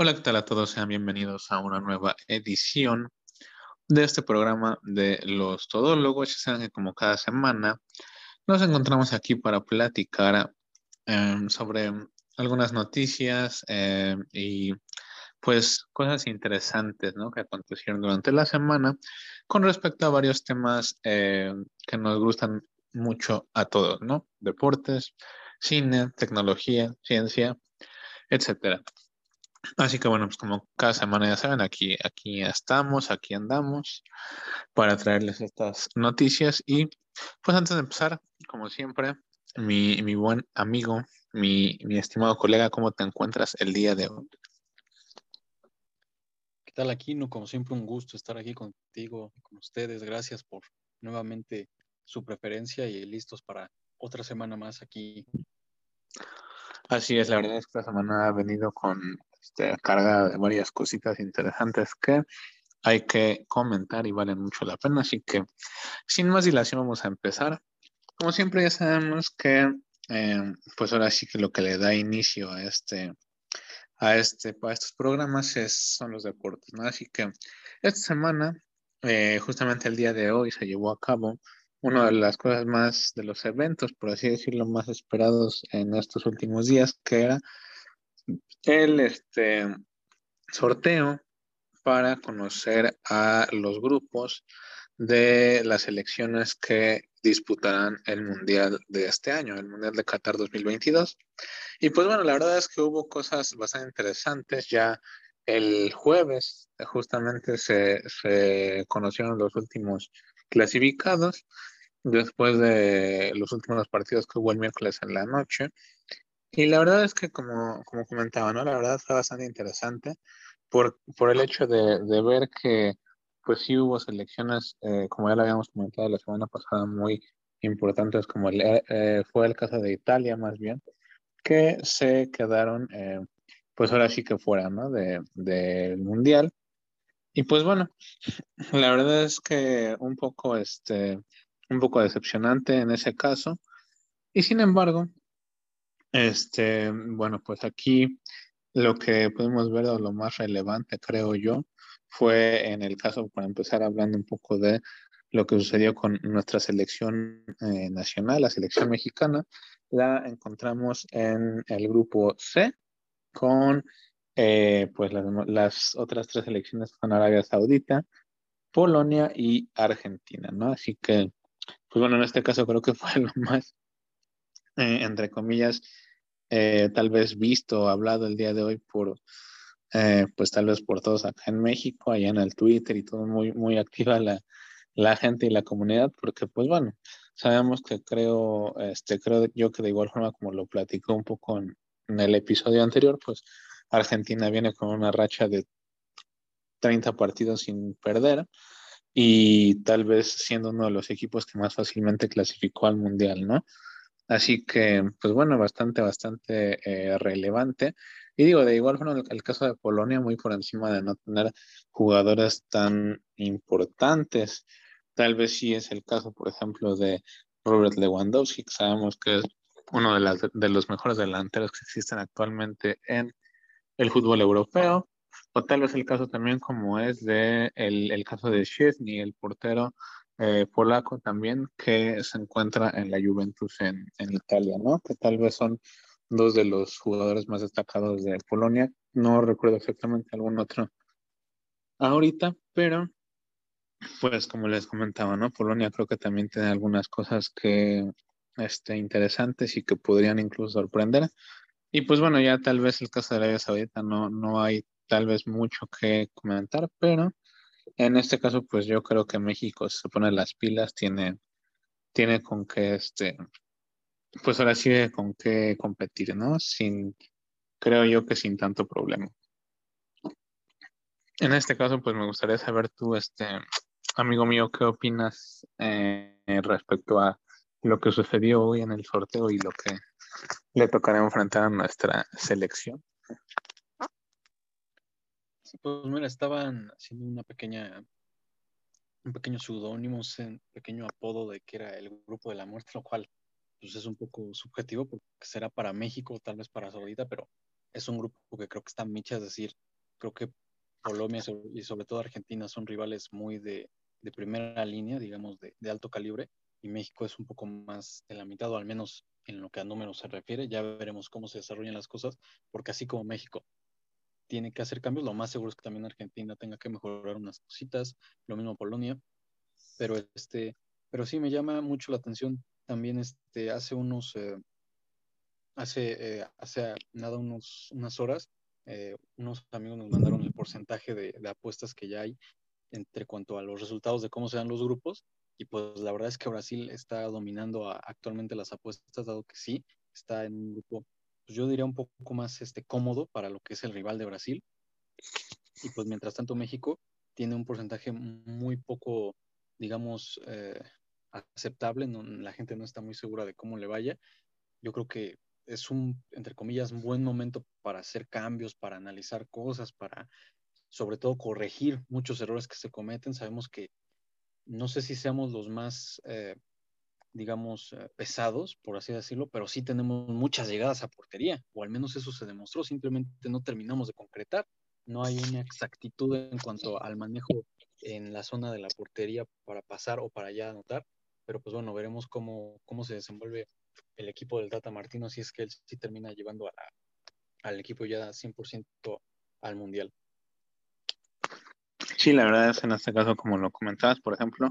Hola, ¿qué tal a todos? Sean bienvenidos a una nueva edición de este programa de los todólogos. Ya que como cada semana nos encontramos aquí para platicar em, sobre algunas noticias em, y pues cosas interesantes ¿no? que acontecieron durante la semana con respecto a varios temas em, que nos gustan mucho a todos, ¿no? Deportes, cine, tecnología, ciencia, etcétera. Así que bueno, pues como cada semana ya saben, aquí, aquí estamos, aquí andamos para traerles estas noticias. Y pues antes de empezar, como siempre, mi, mi buen amigo, mi, mi estimado colega, ¿cómo te encuentras el día de hoy? ¿Qué tal, Aquino? Como siempre, un gusto estar aquí contigo, con ustedes. Gracias por nuevamente su preferencia y listos para otra semana más aquí. Así es, la verdad es que esta semana ha venido con este, carga de varias cositas interesantes que hay que comentar y valen mucho la pena. Así que, sin más dilación, vamos a empezar. Como siempre, ya sabemos que, eh, pues ahora sí que lo que le da inicio a este, a este, a estos programas es, son los deportes, ¿no? Así que esta semana, eh, justamente el día de hoy, se llevó a cabo una de las cosas más, de los eventos, por así decirlo, más esperados en estos últimos días, que era el este, sorteo para conocer a los grupos de las elecciones que disputarán el Mundial de este año, el Mundial de Qatar 2022. Y pues bueno, la verdad es que hubo cosas bastante interesantes. Ya el jueves justamente se, se conocieron los últimos clasificados después de los últimos partidos que hubo el miércoles en la noche. Y la verdad es que, como, como comentaba, ¿no? La verdad fue bastante interesante por, por el hecho de, de ver que, pues sí hubo selecciones, eh, como ya lo habíamos comentado la semana pasada, muy importantes, como el, eh, fue el caso de Italia, más bien, que se quedaron, eh, pues ahora sí que fuera, ¿no? Del de, Mundial. Y pues bueno, la verdad es que un poco, este, un poco decepcionante en ese caso. Y sin embargo, este, bueno, pues aquí lo que podemos ver o lo más relevante, creo yo, fue en el caso, para empezar hablando un poco de lo que sucedió con nuestra selección eh, nacional, la selección mexicana, la encontramos en el grupo C con eh, pues las, las, otras tres selecciones con Arabia Saudita, Polonia y Argentina, ¿no? Así que pues bueno, en este caso creo que fue lo más, eh, entre comillas, eh, tal vez visto, hablado el día de hoy por, eh, pues tal vez por todos acá en México, allá en el Twitter y todo muy, muy activa la, la gente y la comunidad, porque pues bueno, sabemos que creo, este, creo yo que de igual forma como lo platicó un poco en el episodio anterior, pues Argentina viene con una racha de 30 partidos sin perder y tal vez siendo uno de los equipos que más fácilmente clasificó al Mundial, ¿no? Así que, pues bueno, bastante, bastante eh, relevante. Y digo, de igual forma, el, caso de Polonia, muy por encima de no tener jugadores tan importantes. Tal vez sí es el caso, por ejemplo, de Robert Lewandowski, que sabemos que es uno de, las, de los mejores delanteros que existen actualmente en el fútbol europeo. O tal vez el caso también como es de el, el caso de Szczesny, el portero eh, polaco también, que se encuentra en la Juventus en, en Italia, ¿no? Que tal vez son dos de los jugadores más destacados de Polonia. No recuerdo exactamente algún otro ahorita, pero pues como les comentaba, ¿no? Polonia creo que también tiene algunas cosas que este, interesantes y que podrían incluso sorprender. Y pues bueno, ya tal vez el caso de Arabia Saudita no, no hay tal vez mucho que comentar, pero en este caso, pues yo creo que México se pone las pilas, tiene, tiene con qué, este, pues ahora sí con qué competir, ¿no? Sin, creo yo que sin tanto problema. En este caso, pues me gustaría saber tú, este, amigo mío, qué opinas eh, respecto a lo que sucedió hoy en el sorteo y lo que le tocará enfrentar a nuestra selección. Pues mira, estaban haciendo una pequeña, un pequeño seudónimo, un pequeño apodo de que era el grupo de la muerte, lo cual pues es un poco subjetivo porque será para México, tal vez para Saudita, pero es un grupo que creo que está micha, es decir, creo que Colombia y sobre todo Argentina son rivales muy de, de primera línea, digamos, de, de, alto calibre, y México es un poco más de la mitad, o al menos en lo que a números se refiere. Ya veremos cómo se desarrollan las cosas, porque así como México tiene que hacer cambios, lo más seguro es que también Argentina tenga que mejorar unas cositas, lo mismo Polonia, pero este, pero sí me llama mucho la atención también este, hace unos, eh, hace, eh, hace nada unos, unas horas, eh, unos amigos nos mandaron el porcentaje de, apuestas que ya hay entre cuanto a los resultados de cómo se dan los grupos, y pues la verdad es que Brasil está dominando actualmente las apuestas, dado que sí, está en un grupo, pues yo diría un poco más este, cómodo para lo que es el rival de Brasil. Y pues mientras tanto México tiene un porcentaje muy poco, digamos, eh, aceptable, la gente no está muy segura de cómo le vaya. Yo creo que es un, entre comillas, buen momento para hacer cambios, para analizar cosas, para sobre todo corregir muchos errores que se cometen. Sabemos que no sé si seamos los más, eh, digamos, eh, pesados, por así decirlo, pero sí tenemos muchas llegadas a portería, o al menos eso se demostró, simplemente no terminamos de concretar. No hay una exactitud en cuanto al manejo en la zona de la portería para pasar o para ya anotar, pero pues bueno, veremos cómo, cómo se desenvuelve el equipo del Tata Martino si es que él sí termina llevando a al equipo ya 100% al Mundial. Sí, la verdad es en este caso, como lo comentabas, por ejemplo,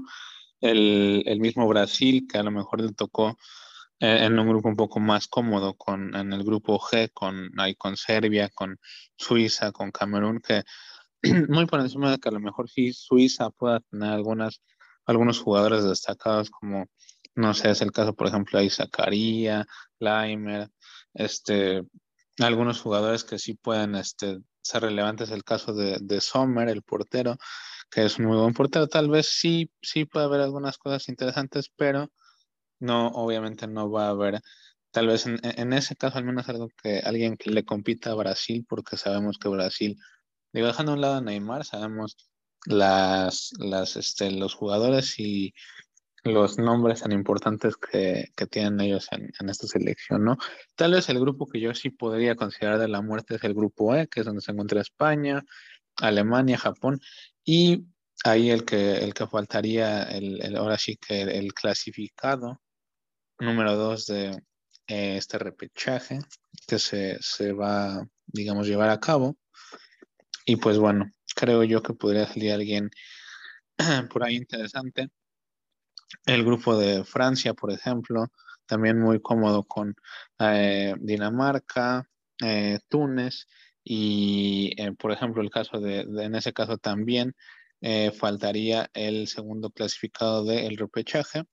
el, el mismo Brasil, que a lo mejor le tocó eh, en un grupo un poco más cómodo, con, en el grupo G, con, ahí con Serbia, con Suiza, con Camerún, que muy por encima de que a lo mejor sí Suiza pueda tener algunas, algunos jugadores destacados, como, no sé, es el caso, por ejemplo, de Zacarías, Laimer, este, algunos jugadores que sí pueden este, ser relevantes. El caso de, de Sommer, el portero, que es muy buen portero. Tal vez sí, sí puede haber algunas cosas interesantes, pero no, obviamente no va a haber, tal vez en, en ese caso al menos algo que alguien que le compita a Brasil, porque sabemos que Brasil, digo, dejando a un lado a Neymar, sabemos las, las, este, los jugadores y los nombres tan importantes que, que tienen ellos en, en, esta selección, ¿no? Tal vez el grupo que yo sí podría considerar de la muerte es el grupo E, que es donde se encuentra España, Alemania, Japón, y ahí el que, el que faltaría, el, el ahora sí que el, clasificado número dos de eh, este repechaje que se, se va, digamos, llevar a cabo. Y pues bueno, creo yo que podría salir alguien por ahí interesante el grupo de Francia, por ejemplo, también muy cómodo con eh, Dinamarca, eh, Túnez y, eh, por ejemplo, el caso de, de, en ese caso también eh, faltaría el segundo clasificado del repechaje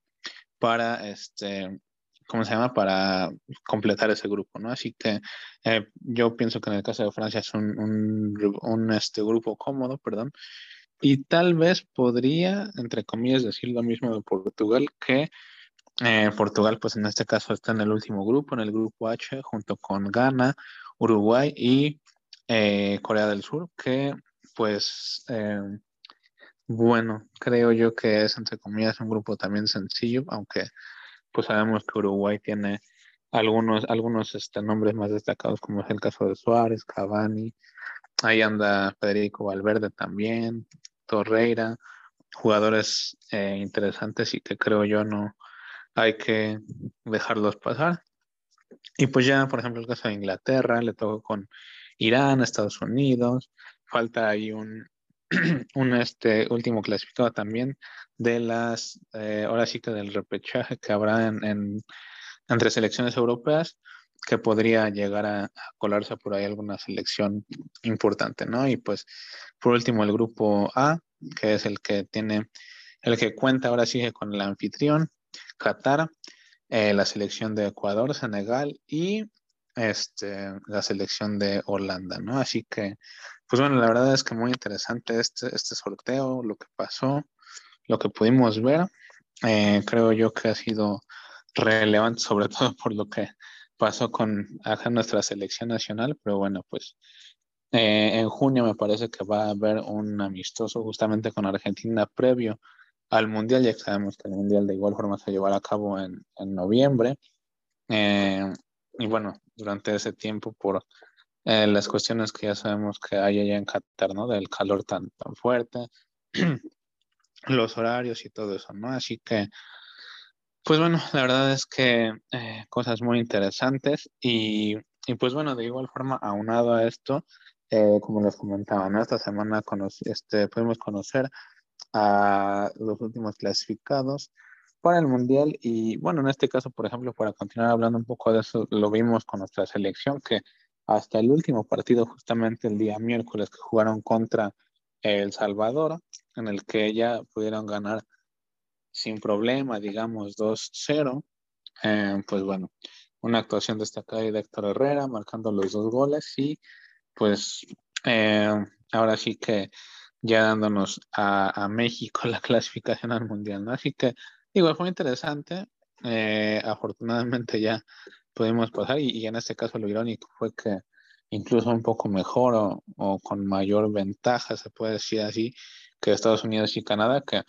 para este ¿cómo se llama? Para completar ese grupo, ¿no? Así que eh, yo pienso que en el caso de Francia es un, un, este, grupo cómodo, perdón, y tal vez podría, entre comillas, decir lo mismo de Portugal, que Portugal, pues en este caso está en el último grupo, en el grupo H, junto con Ghana, Uruguay y eh, Corea del Sur, que pues, eh, bueno, creo yo que es, entre comillas, un grupo también sencillo, aunque pues sabemos que Uruguay tiene algunos, algunos este, nombres más destacados, como es el caso de Suárez, Cavani, ahí anda Federico Valverde también, Torreira, jugadores eh, interesantes y que creo yo no hay que dejarlos pasar. Y pues ya, por ejemplo, el caso de Inglaterra, le tocó con Irán, Estados Unidos, falta ahí un, un este último clasificado también de las, eh, ahora sí que del repechaje que habrá en, en, entre selecciones europeas, que podría llegar a, a, colarse por ahí alguna selección importante, ¿no? Y pues, por último, el grupo A, que es el que tiene, el que cuenta ahora sí con el anfitrión, Qatar, eh, la selección de Ecuador, Senegal y este, la selección de Holanda, ¿no? Así que, pues bueno, la verdad es que muy interesante este, este sorteo, lo que pasó, lo que pudimos ver. Eh, creo yo que ha sido relevante, sobre todo por lo que pasó con acá nuestra selección nacional, pero bueno, pues eh, en junio me parece que va a haber un amistoso justamente con Argentina previo al Mundial, ya sabemos que el Mundial de igual forma se llevará a cabo en, en noviembre. Eh, y bueno, durante ese tiempo, por eh, las cuestiones que ya sabemos que hay allá en Qatar, ¿no? Del calor tan, tan fuerte, los horarios y todo eso, ¿no? Así que, pues bueno, la verdad es que eh, cosas muy interesantes y, y, pues bueno, de igual forma, aunado a esto, eh, como les comentaba, ¿no? Esta semana este, pudimos conocer a los últimos clasificados para el Mundial y bueno, en este caso, por ejemplo, para continuar hablando un poco de eso, lo vimos con nuestra selección que hasta el último partido, justamente el día miércoles que jugaron contra El Salvador, en el que ya pudieron ganar sin problema, digamos 2-0, eh, pues bueno, una actuación destacada de Héctor Herrera, marcando los dos goles y pues eh, ahora sí que ya dándonos a, México la clasificación al Mundial, ¿no? Así que, igual fue interesante. Eh, afortunadamente ya pudimos pasar y, en este caso lo irónico fue que incluso un poco mejor o, con mayor ventaja, se puede decir así, que Estados Unidos y Canadá, que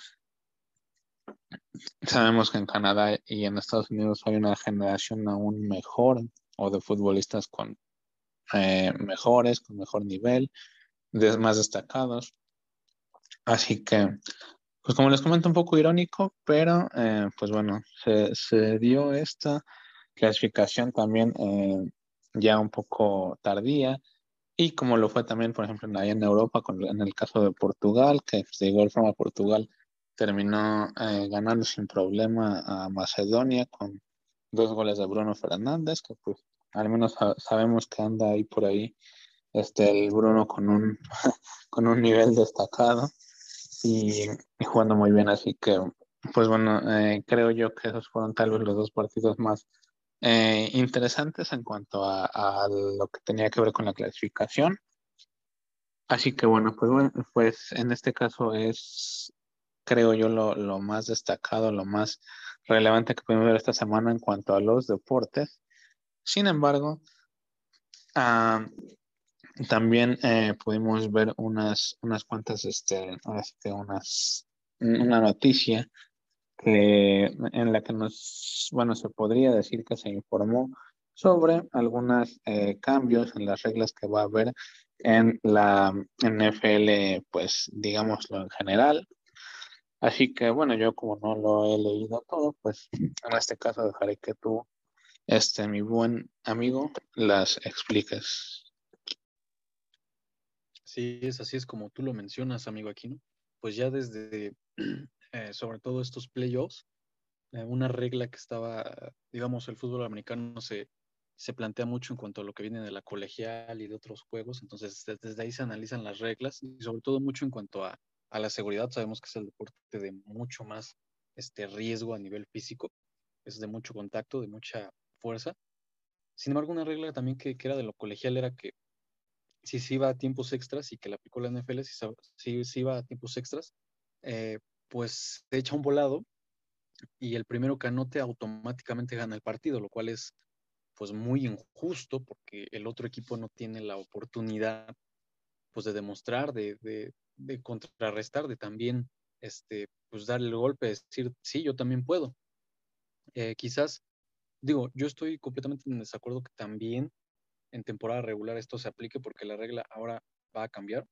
sabemos que en Canadá y en Estados Unidos hay una generación aún mejor o de futbolistas con eh, mejores, con mejor nivel, más destacados. Así que, pues como les comento, un poco irónico, pero eh, pues bueno, se, dio esta clasificación también eh, ya un poco tardía. Y como lo fue también, por ejemplo, allá en Europa, con, en el caso de Portugal, que pues, de igual forma Portugal terminó eh, ganando sin problema a Macedonia con dos goles de Bruno Fernández, que pues al menos sabemos que anda ahí por ahí este el Bruno con un con un nivel destacado y, jugando muy bien. Así que, pues bueno, eh, creo yo que esos fueron tal vez los dos partidos más eh, interesantes en cuanto a, lo que tenía que ver con la clasificación. Así que bueno, pues bueno, pues en este caso es, creo yo, lo, lo más destacado, lo más relevante que pudimos ver esta semana en cuanto a los deportes. Sin embargo, ah, también eh, pudimos ver unas, unas cuantas, este, este, unas, una noticia que, en la que nos, bueno, se podría decir que se informó sobre algunos eh, cambios en las reglas que va a haber en la NFL, pues digámoslo en general. Así que bueno, yo como no lo he leído todo, pues en este caso dejaré que tú, este, mi buen amigo, las expliques. Sí, es así es como tú lo mencionas, amigo Aquino. Pues ya desde, eh, sobre todo estos playoffs, eh, una regla que estaba, digamos, el fútbol americano se, se plantea mucho en cuanto a lo que viene de la colegial y de otros juegos, entonces desde ahí se analizan las reglas y sobre todo mucho en cuanto a, a la seguridad, sabemos que es el deporte de mucho más este, riesgo a nivel físico, es de mucho contacto, de mucha fuerza. Sin embargo, una regla también que, que era de lo colegial era que si se iba a tiempos extras y que la aplicó la NFL, si se iba a tiempos extras, eh, pues se echa un volado y el primero que anote automáticamente gana el partido, lo cual es pues muy injusto porque el otro equipo no tiene la oportunidad pues de demostrar, de, de, contrarrestar, de también este, pues darle el golpe, decir, sí, yo también puedo. Eh, quizás, digo, yo estoy completamente en desacuerdo que también en temporada regular esto se aplique porque la regla ahora va a cambiar.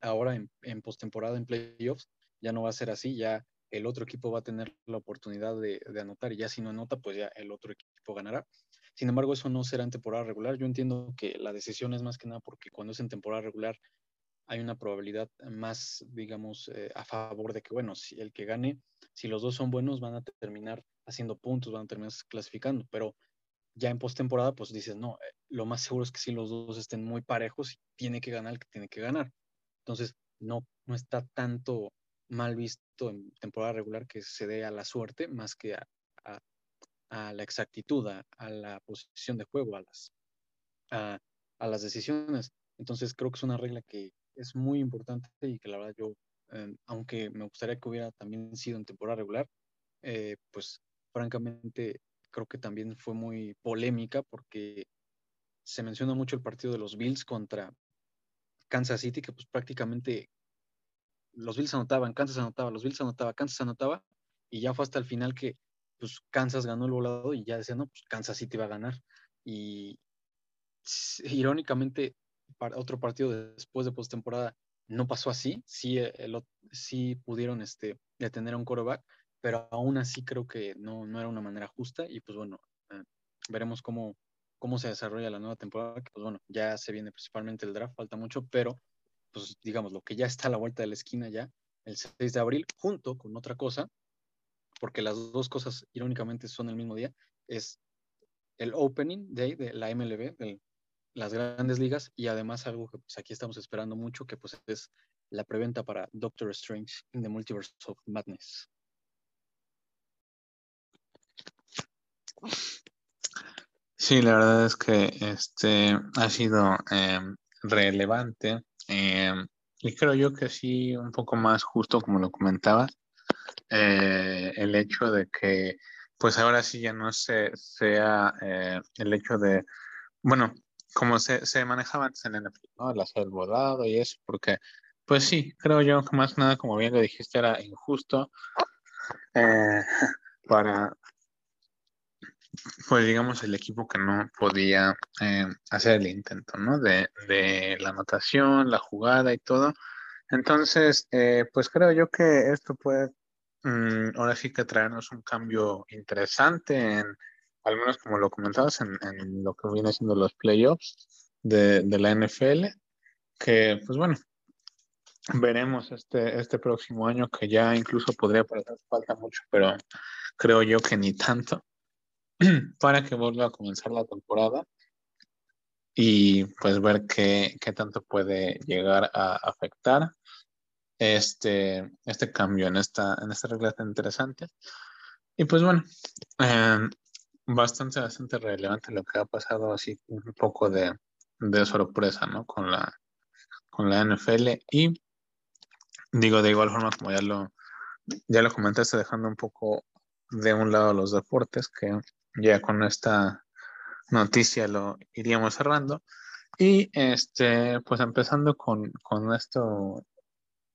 Ahora en, en postemporada, en playoffs, ya no va a ser así, ya el otro equipo va a tener la oportunidad de, anotar y ya si no anota, pues ya el otro equipo ganará. Sin embargo, eso no será en temporada regular. Yo entiendo que la decisión es más que nada porque cuando es en temporada regular hay una probabilidad más, digamos, eh, a favor de que, bueno, si el que gane, si los dos son buenos, van a terminar haciendo puntos, van a terminar clasificando, pero ya en postemporada, pues dices, no, eh, lo más seguro es que si los dos estén muy parejos, tiene que ganar el que tiene que ganar. Entonces, no, no está tanto mal visto en temporada regular que se dé a la suerte más que a, la exactitud, a, la posición de juego, a las, a, las decisiones. Entonces, creo que es una regla que es muy importante y que la verdad yo, eh, aunque me gustaría que hubiera también sido en temporada regular, eh, pues francamente creo que también fue muy polémica porque se menciona mucho el partido de los Bills contra Kansas City, que pues prácticamente los Bills anotaban, Kansas anotaba, los Bills anotaba, Kansas anotaba, y ya fue hasta el final que pues Kansas ganó el volado y ya decía, no, pues Kansas City va a ganar. Y irónicamente, para otro partido después de postemporada no pasó así, sí, el, sí pudieron este, detener a un quarterback, pero aún así creo que no, no era una manera justa y pues bueno, eh, veremos cómo, cómo se desarrolla la nueva temporada, que pues bueno, ya se viene principalmente el draft, falta mucho, pero pues digamos, lo que ya está a la vuelta de la esquina ya, el 6 de abril, junto con otra cosa, porque las dos cosas irónicamente son el mismo día, es el opening day de la MLB, de las grandes ligas, y además algo que pues aquí estamos esperando mucho, que pues es la preventa para Doctor Strange in the Multiverse of Madness. Sí, la verdad es que este ha sido em, relevante em, y creo yo que sí, un poco más justo como lo comentabas, eh, el hecho de que pues ahora sí ya no se, sea eh, el hecho de, bueno, como se, se manejaba antes en el ¿no? El hacer el volado y eso, porque pues sí, creo yo que más nada, como bien lo dijiste, era injusto eh, para, pues digamos, el equipo que no podía eh, hacer el intento, ¿no? De, de, la anotación, la jugada y todo. Entonces, eh, pues creo yo que esto puede mm, ahora sí que traernos un cambio interesante en, al menos como lo comentabas, en, en lo que viene siendo los playoffs de, de la NFL, que pues bueno, veremos este, este próximo año que ya incluso podría parecer falta mucho, pero creo yo que ni tanto. para que vuelva a comenzar la temporada y pues ver qué, qué tanto puede llegar a afectar este, este cambio en esta, en esta regla tan interesante. Y pues bueno, eh, bastante, bastante relevante lo que ha pasado, así un poco de, de sorpresa, ¿no? Con la, con la NFL y digo de igual forma como ya lo, ya lo comentaste, dejando un poco de un lado los deportes, que ya con esta noticia lo iríamos cerrando. Y este, pues empezando con, con esto,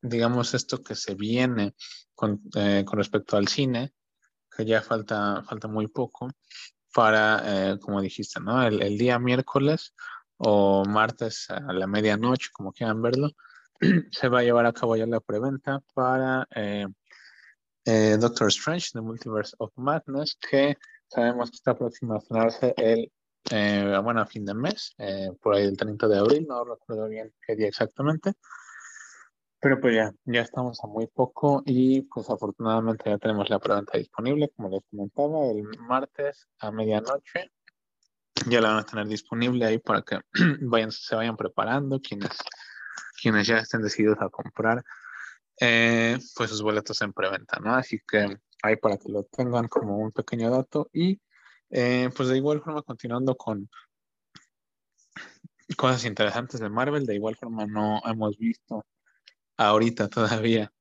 digamos, esto que se viene con, eh, con, respecto al cine, que ya falta, falta muy poco para, eh, como dijiste, ¿no? El, el, día miércoles o martes a la medianoche, como quieran verlo, se va a llevar a cabo ya la preventa para eh, eh Doctor Strange, The Multiverse of Madness, que Sabemos que está próximo a estrenarse el, eh, bueno, a fin de mes, eh, por ahí el 30 de abril, no recuerdo bien qué día exactamente. Pero pues ya, ya estamos a muy poco y pues afortunadamente ya tenemos la preventa disponible, como les comentaba, el martes a medianoche. Ya la van a tener disponible ahí para que vayan, se vayan preparando quienes, quienes ya estén decididos a comprar eh, pues sus boletos en preventa, ¿no? Así que ahí para que lo tengan como un pequeño dato. Y eh, pues de igual forma, continuando con cosas interesantes de Marvel, de igual forma no hemos visto ahorita todavía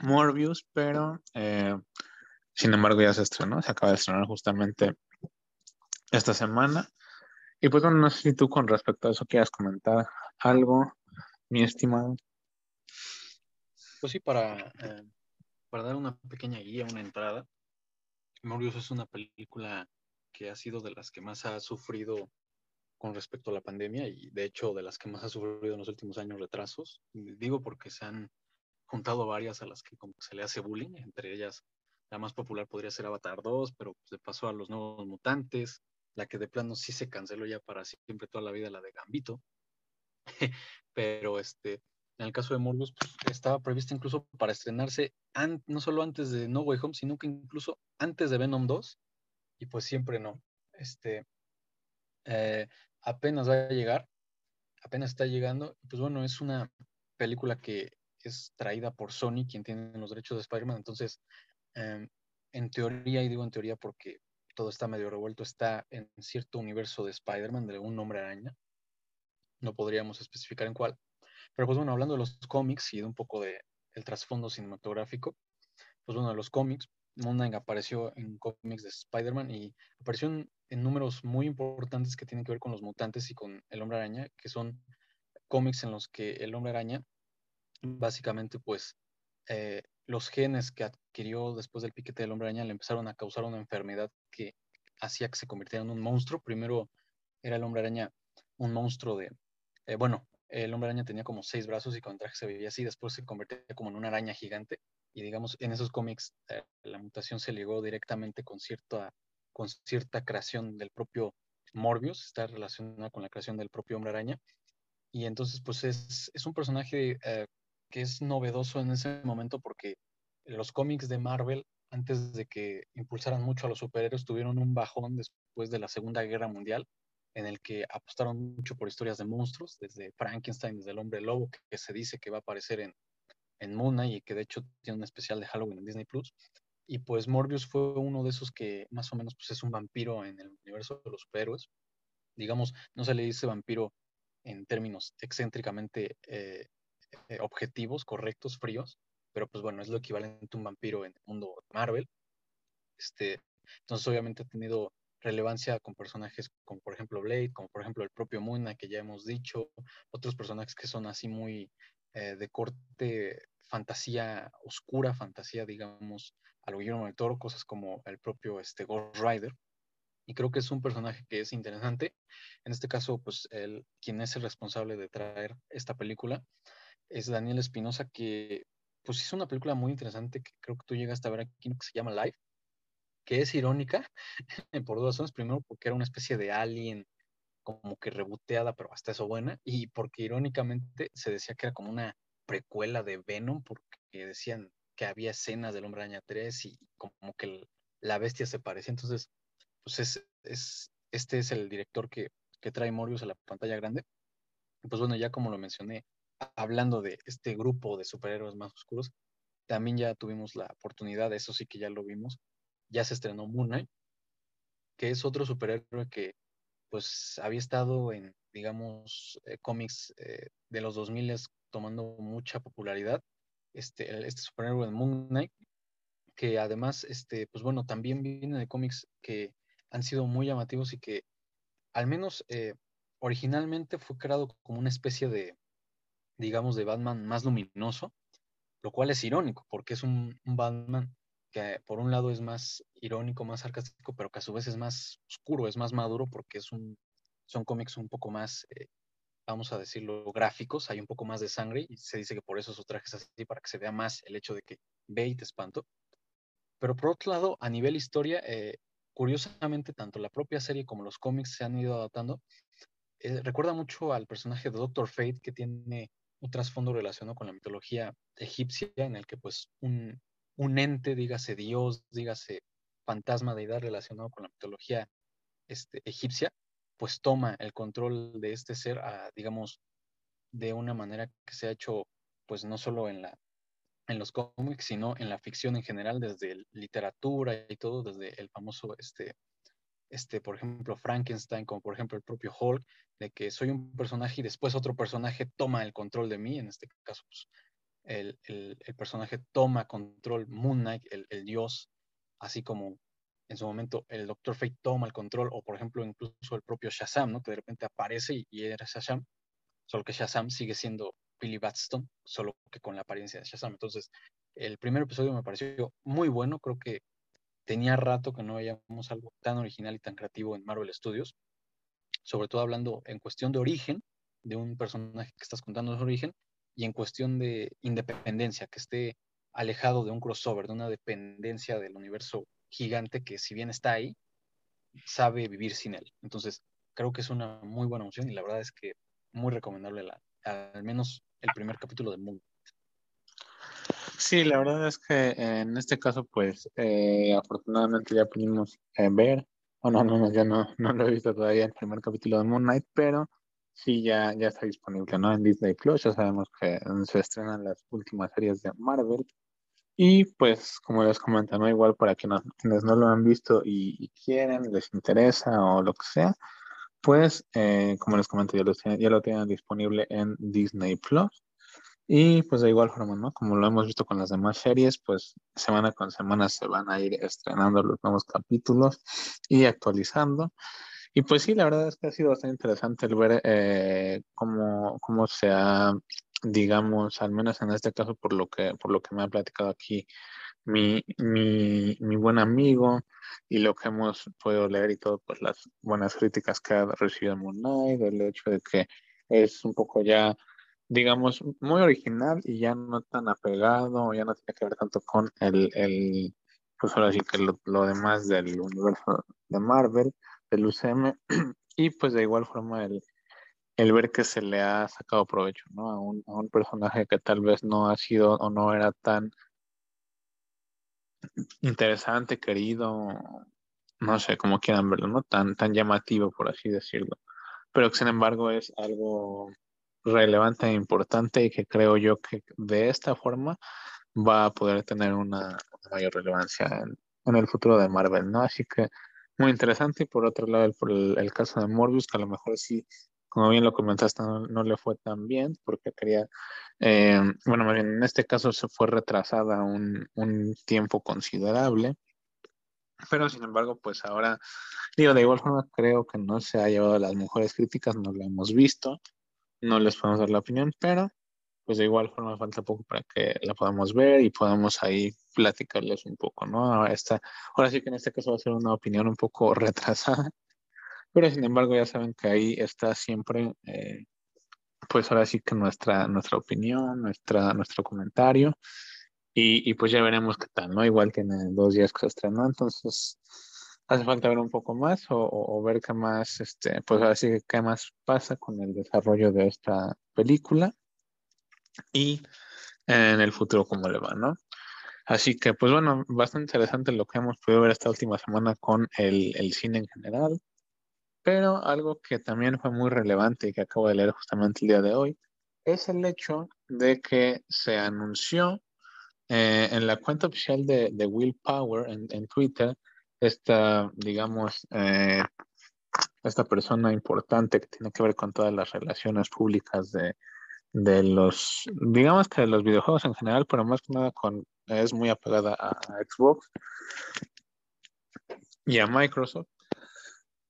Morbius, pero eh, sin embargo ya se estrenó, se acaba de estrenar justamente esta semana. Y pues bueno, no sé si tú con respecto a eso quieras comentar algo, mi estimado. Pues sí, para eh, para dar una pequeña guía, una entrada, Morbius es una película que ha sido de las que más ha sufrido con respecto a la pandemia y de hecho de las que más ha sufrido en los últimos años retrasos. Digo porque se han juntado varias a las que como se le hace bullying, entre ellas la más popular podría ser Avatar 2, pero se pasó a los nuevos mutantes, la que de plano sí se canceló ya para siempre toda la vida, la de Gambito. pero este, en el caso de Morbius, pues, estaba prevista incluso para estrenarse no solo antes de No Way Home, sino que incluso antes de Venom 2, y pues siempre no. Este, eh, apenas va a llegar, apenas está llegando, pues bueno, es una película que es traída por Sony, quien tiene los derechos de Spider-Man, entonces, em, en teoría, y digo en teoría porque todo está medio revuelto, está en cierto universo de Spider-Man, de algún nombre araña, no podríamos especificar en cuál, pero pues bueno, hablando de los cómics y de un poco de el trasfondo cinematográfico, pues bueno, de los cómics, Moon apareció en cómics de Spider-Man y apareció en, números muy importantes que tienen que ver con los mutantes y con el hombre araña, que son cómics en los que el hombre araña, básicamente, pues eh, los genes que adquirió después del piquete del hombre araña le empezaron a causar una enfermedad que hacía que se convirtiera en un monstruo. Primero era el hombre araña un monstruo de, eh, bueno, el hombre araña tenía como seis brazos y con traje se veía así, después se convertía como en una araña gigante y digamos, en esos cómics eh, la mutación se ligó directamente con cierta, con cierta creación del propio Morbius, está relacionada con la creación del propio hombre araña y entonces pues es, es un personaje eh, que es novedoso en ese momento porque los cómics de Marvel antes de que impulsaran mucho a los superhéroes, tuvieron un bajón después de la Segunda Guerra Mundial, en el que apostaron mucho por historias de monstruos, desde Frankenstein, desde el hombre lobo, que, se dice que va a aparecer en, en Moon y que de hecho tiene un especial de Halloween en Disney Plus. Y pues Morbius fue uno de esos que más o menos pues, es un vampiro en el universo de los superhéroes. Digamos, no se le dice vampiro en términos excéntricamente eh, eh, objetivos, correctos, fríos, pero pues bueno, es lo equivalente a un vampiro en el mundo Marvel. Este, entonces obviamente ha tenido relevancia con personajes como por ejemplo Blade, como por ejemplo el propio Moon que ya hemos dicho, otros personajes que son así muy eh, de corte fantasía oscura, fantasía digamos a lo Guillermo del Toro, cosas como el propio este, Ghost Rider. Y creo que es un personaje que es interesante. En este caso, pues el, quien es el responsable de traer esta película es Daniel Espinosa, que pues es una película muy interesante que creo que tú llegaste a ver aquí, que se llama Live, que es irónica por dos razones. Primero, porque era una especie de alien como que reboteada, pero hasta eso buena, y porque irónicamente se decía que era como una precuela de Venom, porque decían que había escenas del Hombre Araña 3 y como que la bestia se parecía. Entonces, pues es, es, este es el director que, que trae Morbius a la pantalla grande. Pues bueno, ya como lo mencioné, hablando de este grupo de superhéroes más oscuros, también ya tuvimos la oportunidad, eso sí que ya lo vimos, ya se estrenó Moon Knight, que es otro superhéroe que pues había estado en, digamos, eh, cómics eh, de los 2000 tomando mucha popularidad, este, este superhéroe de Moon Knight, que además, este, pues bueno, también viene de cómics que han sido muy llamativos y que al menos eh, originalmente fue creado como una especie de, digamos, de Batman más luminoso, lo cual es irónico, porque es un, Batman que por un lado es más irónico, más sarcástico, pero que a su vez es más oscuro, es más maduro, porque es un, son cómics un poco más, eh, vamos a decirlo, gráficos, hay un poco más de sangre y se dice que por eso su traje es así, para que se vea más el hecho de que ve y te espanto. Pero por otro lado, a nivel historia, eh, curiosamente, tanto la propia serie como los cómics se han ido adaptando. Eh, recuerda mucho al personaje de Doctor Fate, que tiene un trasfondo relacionado con la mitología egipcia, en el que pues un, un ente, dígase Dios, dígase fantasma, deidad relacionado con la mitología este, egipcia, pues toma el control de este ser, digamos, de una manera que se ha hecho, pues no solo en, la, en los cómics, sino en la ficción en general, desde literatura y todo, desde el famoso este, este, por ejemplo, Frankenstein, como por ejemplo el propio Hulk, de que soy un personaje y después otro personaje toma el control de mí, en este caso, pues, el, el, personaje toma control, Moon Knight, el, el, dios, así como en su momento el Doctor Fate toma el control, o por ejemplo incluso el propio Shazam, ¿no? que de repente aparece y, y era Shazam, solo que Shazam sigue siendo Billy Batson, solo que con la apariencia de Shazam. Entonces, el primer episodio me pareció muy bueno, creo que tenía rato que no veíamos algo tan original y tan creativo en Marvel Studios, sobre todo hablando en cuestión de origen, de un personaje que estás contando su origen, y en cuestión de independencia, que esté alejado de un crossover, de una dependencia del universo gigante que si bien está ahí, sabe vivir sin él. Entonces, creo que es una muy buena opción y la verdad es que muy recomendable la, al menos el primer capítulo de Moon. Sí, la verdad es que en este caso, pues, eh, afortunadamente ya pudimos eh, ver, o no, no, ya no, no lo he visto todavía el primer capítulo de Moon Knight, pero sí ya, ya está disponible, ¿no? En Disney Plus, ya sabemos que se estrenan las últimas series de Marvel. Y pues, como les comento, ¿no? Igual para quienes, quienes no lo han visto y, quieren, les interesa o lo que sea, pues, eh, como les comento, ya lo, ya lo tienen disponible en Disney Plus. Y pues de igual forma, ¿no? Como lo hemos visto con las demás series, pues semana con semana se van a ir estrenando los nuevos capítulos y actualizando. Y pues sí, la verdad es que ha sido bastante interesante el ver eh, cómo, cómo se ha, digamos, al menos en este caso por lo que, por lo que me ha platicado aquí mi, mi, mi buen amigo y lo que hemos podido leer y todo, pues las buenas críticas que ha recibido Moon Knight, el hecho de que es un poco ya, digamos, muy original y ya no tan apegado, ya no tiene que ver tanto con el, el pues ahora sí que lo, lo demás del universo de Marvel, del UCM, y pues de igual forma el, el ver que se le ha sacado provecho, ¿no? A un, a un personaje que tal vez no ha sido o no era tan interesante, querido, no sé cómo quieran verlo, ¿no? Tan, tan llamativo, por así decirlo. Pero que sin embargo es algo relevante e importante y que creo yo que de esta forma va a poder tener una, mayor relevancia en, en, el futuro de Marvel, ¿no? Así que muy interesante. Y por otro lado, el, el, caso de Morbius, que a lo mejor sí, como bien lo comentaste, no, no le fue tan bien porque quería eh, bueno, más bien en este caso se fue retrasada un, un, tiempo considerable, pero sin embargo, pues ahora, digo, de igual forma creo que no se ha llevado las mejores críticas, no lo hemos visto, no les podemos dar la opinión, pero pues de igual forma falta poco para que la podamos ver y podamos ahí platicarles un poco, ¿no? Esta, ahora sí que en este caso va a ser una opinión un poco retrasada, pero sin embargo ya saben que ahí está siempre eh, pues ahora sí que nuestra, nuestra opinión, nuestra, nuestro comentario. Y, y, pues ya veremos qué tal, ¿no? Igual en dos días que se estrenó, entonces hace falta ver un poco más o, o, ver qué más, este, pues ahora sí que qué más pasa con el desarrollo de esta película y en el futuro cómo le va, ¿no? Así que, pues bueno, bastante interesante lo que hemos podido ver esta última semana con el, el cine en general. Pero algo que también fue muy relevante y que acabo de leer justamente el día de hoy es el hecho de que se anunció eh, en la cuenta oficial de, de Will Power en, en, Twitter, esta, digamos, eh, esta persona importante que tiene que ver con todas las relaciones públicas de, de los, digamos que de los videojuegos en general, pero más que nada con, es muy apegada a, Xbox y a Microsoft.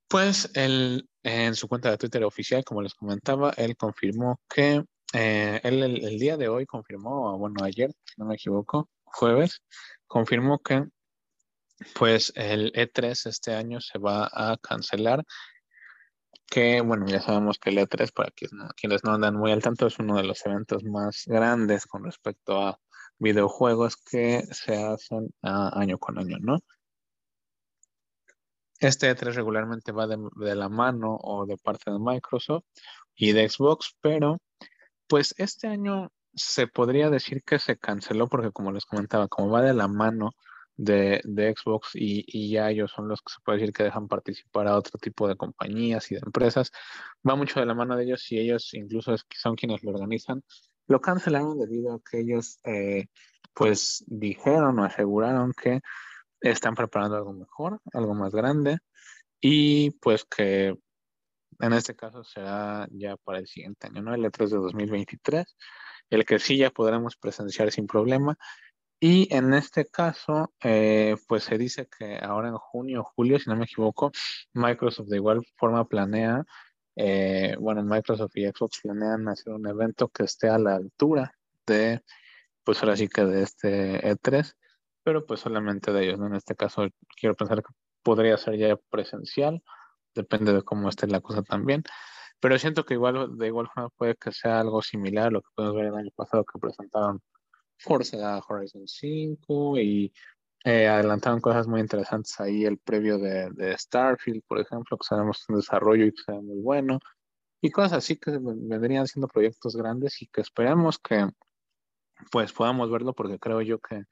Pues él, en su cuenta de Twitter oficial, como les comentaba, él confirmó que eh, él el, el, día de hoy confirmó, bueno, ayer, si no me equivoco, jueves, confirmó que pues el E3 este año se va a cancelar. Que bueno, ya sabemos que el E3, para quienes no, quienes no andan muy al tanto, es uno de los eventos más grandes con respecto a videojuegos que se hacen a, año con año, ¿no? Este E3 regularmente va de, de, la mano o de parte de Microsoft y de Xbox, pero pues este año se podría decir que se canceló porque como les comentaba, como va de la mano de, de Xbox y, y, ya ellos son los que se puede decir que dejan participar a otro tipo de compañías y de empresas, va mucho de la mano de ellos y ellos incluso son quienes lo organizan, lo cancelaron debido a que ellos eh, pues dijeron o aseguraron que están preparando algo mejor, algo más grande y pues que en este caso será ya para el siguiente año, ¿no? El E3 de 2023, el que sí ya podremos presenciar sin problema. Y en este caso, eh, pues se dice que ahora en junio o julio, si no me equivoco, Microsoft de igual forma planea, eh, bueno, Microsoft y Xbox planean hacer un evento que esté a la altura de, pues ahora sí que de este E3 pero pues solamente de ellos, ¿no? En este caso quiero pensar que podría ser ya presencial, depende de cómo esté la cosa también, pero siento que igual de igual forma puede que sea algo similar a lo que podemos ver el año pasado que presentaron Forza Horizon 5 y eh, adelantaron cosas muy interesantes ahí, el previo de, de, Starfield, por ejemplo, que sabemos un desarrollo y que sea muy bueno, y cosas así que vendrían siendo proyectos grandes y que esperemos que pues podamos verlo porque creo yo que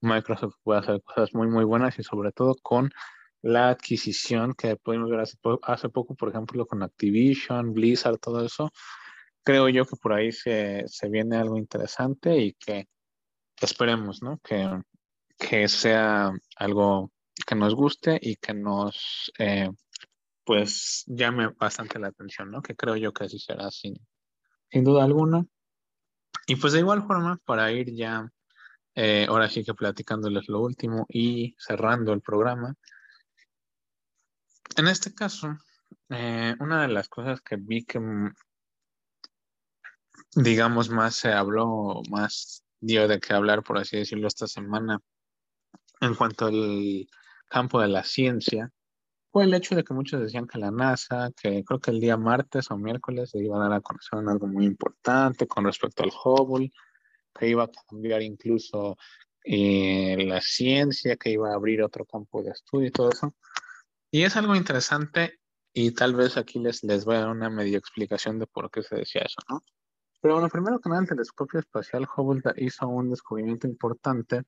Microsoft puede hacer cosas muy, muy buenas y sobre todo con la adquisición que pudimos ver hace, po hace poco, por ejemplo, con Activision, Blizzard, todo eso. Creo yo que por ahí se, se viene algo interesante y que esperemos, ¿no? Que, que sea algo que nos guste y que nos, eh, pues, llame bastante la atención, ¿no? Que creo yo que así será sin, sin duda alguna. Y pues de igual forma, para ir ya eh, ahora sí que platicándoles lo último y cerrando el programa. En este caso, eh, una de las cosas que vi que, digamos, más se habló, más dio de qué hablar, por así decirlo, esta semana en cuanto al campo de la ciencia, fue el hecho de que muchos decían que la NASA, que creo que el día martes o miércoles se iba a dar a conocer algo muy importante con respecto al Hubble, que iba a cambiar incluso eh, la ciencia, que iba a abrir otro campo de estudio y todo eso. Y es algo interesante y tal vez aquí les, les voy a dar una media explicación de por qué se decía eso, ¿no? Pero bueno, primero que nada, el telescopio espacial Hubble hizo un descubrimiento importante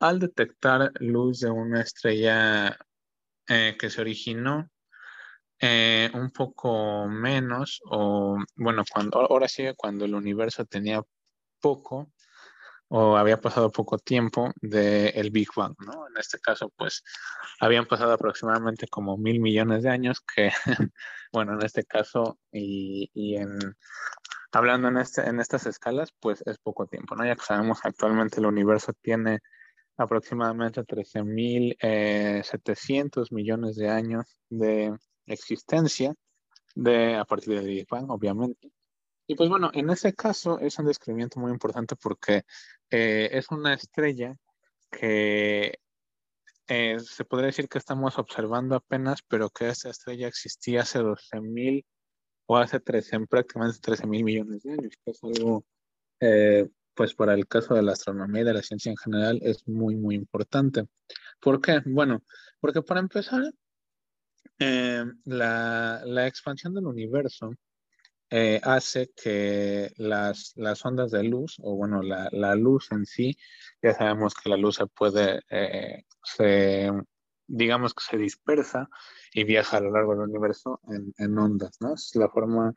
al detectar luz de una estrella eh, que se originó eh, un poco menos, o bueno, cuando, ahora sí, cuando el universo tenía poco o había pasado poco tiempo del Big Bang, ¿no? En este caso, pues habían pasado aproximadamente como mil millones de años, que, bueno, en este caso y, y en, hablando en, este, en estas escalas, pues es poco tiempo, ¿no? Ya que sabemos actualmente el universo tiene aproximadamente 13.700 eh, millones de años de existencia de, a partir del Big Bang, obviamente. Y pues bueno, en ese caso es un descubrimiento muy importante porque eh, es una estrella que eh, se podría decir que estamos observando apenas, pero que esta estrella existía hace 12.000 o hace 13, prácticamente 13.000 millones de años, que es algo pues para el caso de la astronomía y de la ciencia en general es muy, muy importante. ¿Por qué? Bueno, porque para empezar, eh, la, la, expansión del universo eh, hace que las, las, ondas de luz, o bueno, la, la, luz en sí, ya sabemos que la luz se puede, eh, se, digamos que se dispersa y viaja a lo largo del universo en, en ondas, ¿no? Es la forma,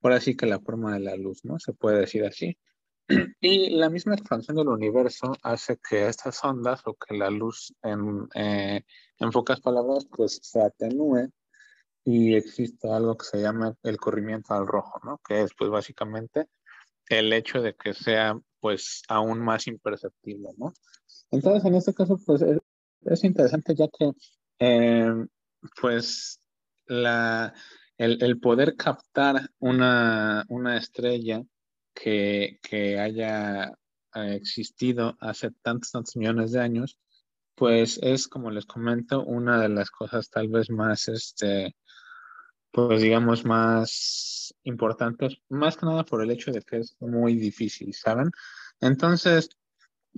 por así que la forma de la luz, ¿no? Se puede decir así. Y la misma expansión del universo hace que estas ondas o que la luz, en, eh, en pocas palabras, pues se atenúe y existe algo que se llama el corrimiento al rojo, ¿no? Que es pues básicamente el hecho de que sea pues aún más imperceptible, ¿no? Entonces en este caso pues es, interesante ya que eh, pues la, el, el, poder captar una, una estrella que, que haya eh, existido hace tantos, tantos millones de años, pues es, como les comento, una de las cosas tal vez más, este, pues digamos, más importantes, más que nada por el hecho de que es muy difícil, ¿saben? Entonces,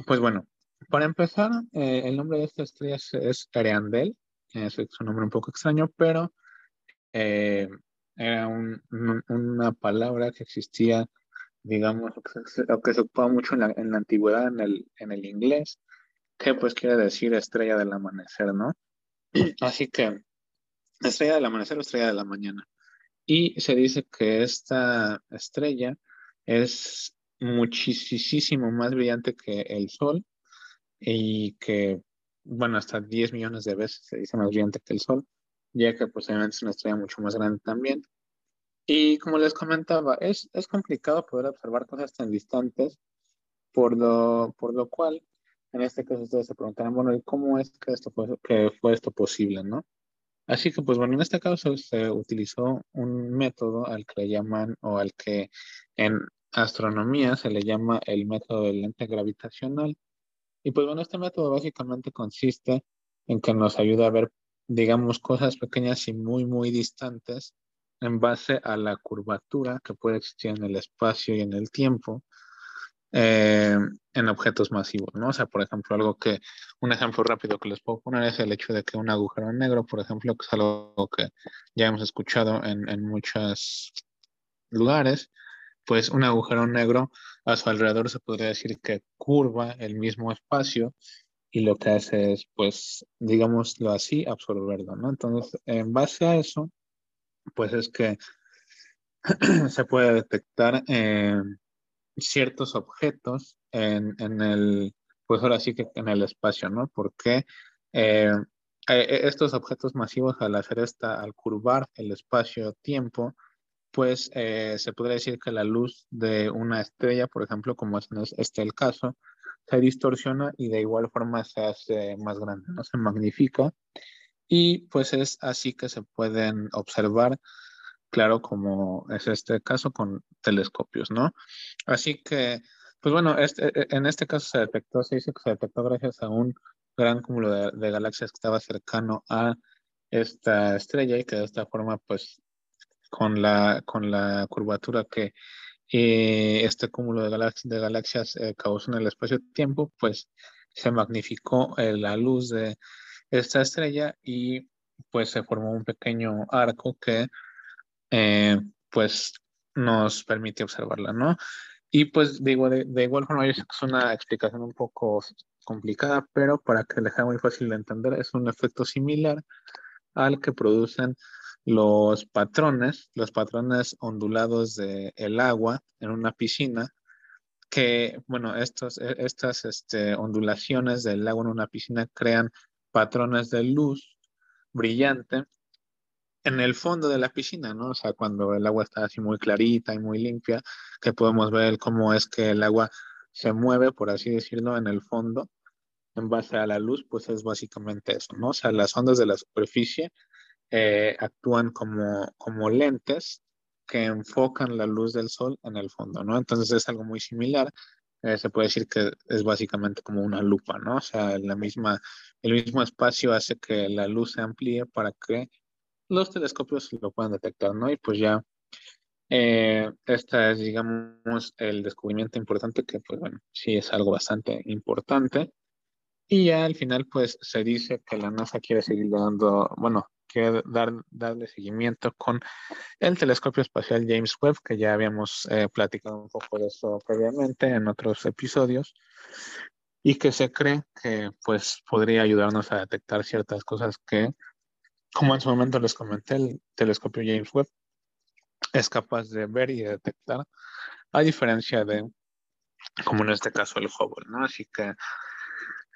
pues bueno, para empezar, eh, el nombre de esta estrella es, es Ariandel, es, un nombre un poco extraño, pero eh, era un, una palabra que existía digamos, lo que se, ocupa mucho en la, en la, antigüedad en el, en el inglés, que pues quiere decir estrella del amanecer, ¿no? Así que estrella del amanecer o estrella de la mañana. Y se dice que esta estrella es muchísimo más brillante que el Sol y que, bueno, hasta 10 millones de veces se dice más brillante que el Sol, ya que posiblemente es una estrella mucho más grande también. Y como les comentaba, es, es complicado poder observar cosas tan distantes, por lo, por lo cual, en este caso ustedes se preguntarán, bueno, ¿y cómo es que, esto fue, que fue esto posible, no? Así que, pues bueno, en este caso se utilizó un método al que le llaman, o al que en astronomía se le llama el método del lente gravitacional. Y pues bueno, este método básicamente consiste en que nos ayuda a ver, digamos, cosas pequeñas y muy, muy distantes en base a la curvatura que puede existir en el espacio y en el tiempo eh, en objetos masivos, ¿no? O sea, por ejemplo, algo que, un ejemplo rápido que les puedo poner es el hecho de que un agujero negro, por ejemplo, que es algo que ya hemos escuchado en, en muchos lugares, pues un agujero negro a su alrededor se podría decir que curva el mismo espacio y lo que hace es, pues, digámoslo así, absorberlo, ¿no? Entonces, en base a eso, pues es que se puede detectar eh, ciertos objetos en, en, el, pues ahora sí que en el espacio, ¿no? Porque eh, eh, estos objetos masivos al hacer esta, al curvar el espacio-tiempo, pues se podría decir que la luz de una estrella, por ejemplo, como es este el caso, se distorsiona y de igual forma se hace más grande, ¿no? Se magnifica y pues es así que se pueden observar, claro, como es este caso con telescopios, ¿no? Así que, pues bueno, este, e, en este caso se detectó, se dice que se detectó gracias a un gran cúmulo de, galaxias que estaba cercano a esta estrella y que de esta forma, pues, con la, con la curvatura que eh, este cúmulo de, galaxias, de eh, causó en el espacio-tiempo, pues se magnificó eh, la luz de esta estrella y pues se formó un pequeño arco que pues nos permite observarla, ¿no? Y pues digo, de, de igual forma, es una explicación un poco complicada, pero para que le sea muy fácil de entender, es un efecto similar al que producen los patrones, los patrones ondulados del el agua en una piscina, que, bueno, estos, e, estas este, ondulaciones del agua en una piscina crean patrones de luz brillante en el fondo de la piscina, ¿no? O sea, cuando el agua está así muy clarita y muy limpia, que podemos ver cómo es que el agua se mueve, por así decirlo, en el fondo, en base a la luz, pues es básicamente eso, ¿no? O sea, las ondas de la superficie eh, actúan como, como lentes que enfocan la luz del sol en el fondo, ¿no? Entonces es algo muy similar. Eh, se puede decir que es básicamente como una lupa, ¿no? O sea, la misma, el mismo espacio hace que la luz se amplíe para que los telescopios lo puedan detectar, ¿no? Y pues ya, eh, esta es, digamos, el descubrimiento importante que, pues bueno, sí es algo bastante importante. Y ya al final, pues se dice que la NASA quiere seguir dando, bueno, quiere dar, darle seguimiento con el telescopio espacial James Webb, que ya habíamos eh, platicado un poco de eso previamente en otros episodios, y que se cree que pues podría ayudarnos a detectar ciertas cosas que como en su momento les comenté, el telescopio James Webb es capaz de ver y detectar, a diferencia de, como en este caso, el Hubble, ¿no? Así que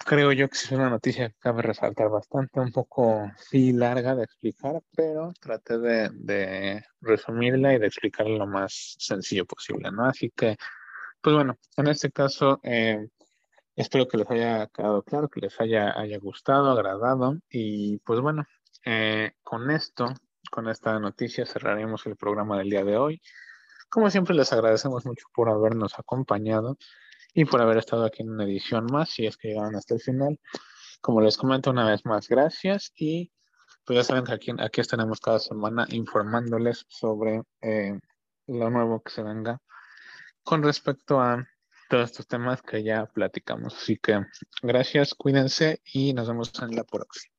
creo yo que es una noticia que cabe resaltar bastante, un poco, sí, larga de explicar, pero traté de, resumirla y de explicarla lo más sencillo posible, ¿no? Así que, pues bueno, en este caso, eh, espero que les haya quedado claro, que les haya, haya gustado, agradado, y pues bueno, eh, con esto, con esta noticia, cerraremos el programa del día de hoy. Como siempre, les agradecemos mucho por habernos acompañado y por haber estado aquí en una edición más, si es que llegaron hasta el final. Como les comento una vez más, gracias y pues ya saben que aquí, aquí estaremos cada semana informándoles sobre eh, lo nuevo que se venga con respecto a todos estos temas que ya platicamos. Así que gracias, cuídense y nos vemos en la próxima.